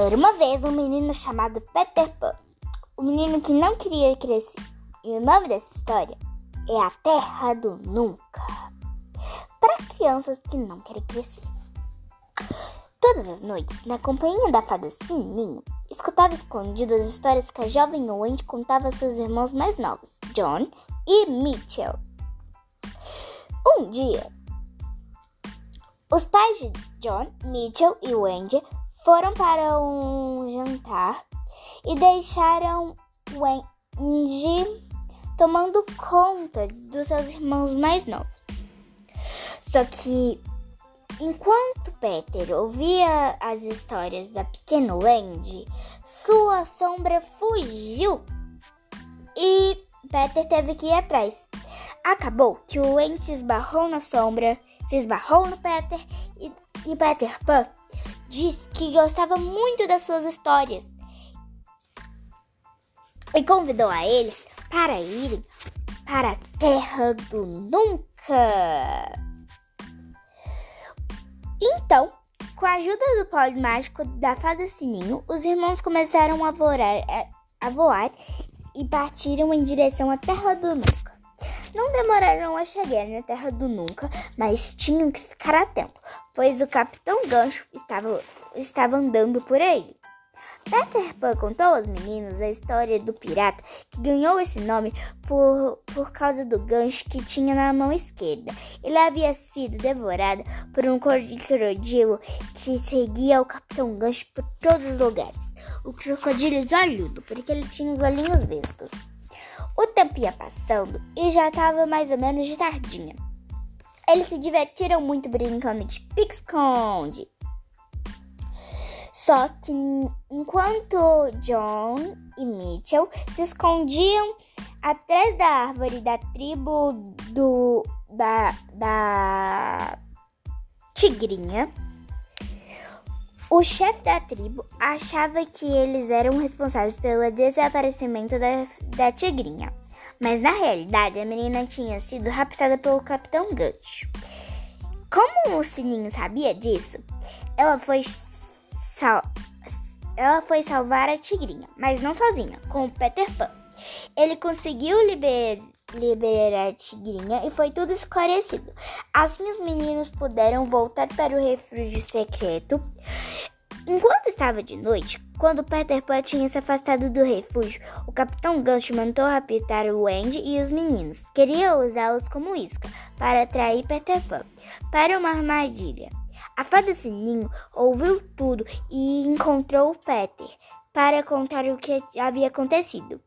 Era uma vez um menino chamado Peter Pan, o menino que não queria crescer. E o nome dessa história é A Terra do Nunca. Para crianças que não querem crescer. Todas as noites, na companhia da fada Sininho, escutava escondido as histórias que a jovem Wendy contava a seus irmãos mais novos, John e Mitchell. Um dia, os pais de John, Mitchell e Wendy foram para um jantar e deixaram Wendy tomando conta dos seus irmãos mais novos. Só que enquanto Peter ouvia as histórias da pequena Wendy, sua sombra fugiu e Peter teve que ir atrás. Acabou que o Wendy se esbarrou na sombra, se esbarrou no Peter e, e Peter Pan disse que gostava muito das suas histórias e convidou a eles para irem para a Terra do Nunca. Então, com a ajuda do pó mágico da fada Sininho, os irmãos começaram a voar, a voar e partiram em direção à Terra do Nunca. Não demoraram a chegar na Terra do Nunca, mas tinham que ficar atentos, pois o Capitão Gancho estava, estava andando por aí. Peter Pan contou aos meninos a história do pirata que ganhou esse nome por, por causa do gancho que tinha na mão esquerda. Ele havia sido devorado por um crocodilo que seguia o Capitão Gancho por todos os lugares. O crocodilo olhudo, porque ele tinha os olhinhos vistos. Tempo ia passando e já estava mais ou menos de tardinha. Eles se divertiram muito brincando de pique-esconde. Só que enquanto John e Mitchell se escondiam atrás da árvore da tribo do da, da tigrinha, o chefe da tribo achava que eles eram responsáveis pelo desaparecimento da, da tigrinha. Mas na realidade a menina tinha sido raptada pelo Capitão Gancho. Como o Sininho sabia disso, ela foi sal... ela foi salvar a tigrinha, mas não sozinha, com o Peter Pan. Ele conseguiu liber... liberar a tigrinha e foi tudo esclarecido. Assim os meninos puderam voltar para o refúgio secreto. Enquanto estava de noite, quando Peter Pan tinha se afastado do refúgio, o Capitão Gancho mandou raptar o Wendy e os meninos. Queria usá-los como isca para atrair Peter Pan para uma armadilha. A fada Sininho ouviu tudo e encontrou Peter para contar o que havia acontecido.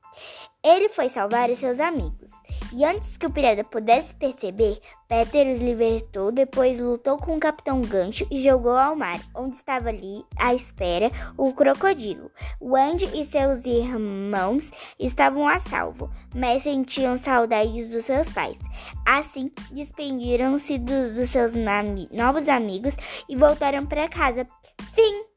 Ele foi salvar os seus amigos. E antes que o pirata pudesse perceber, Peter os libertou, depois lutou com o Capitão Gancho e jogou ao mar, onde estava ali à espera o crocodilo. Wendy e seus irmãos estavam a salvo, mas sentiam saudades dos seus pais. Assim, despediram-se do, dos seus novos amigos e voltaram para casa. Fim!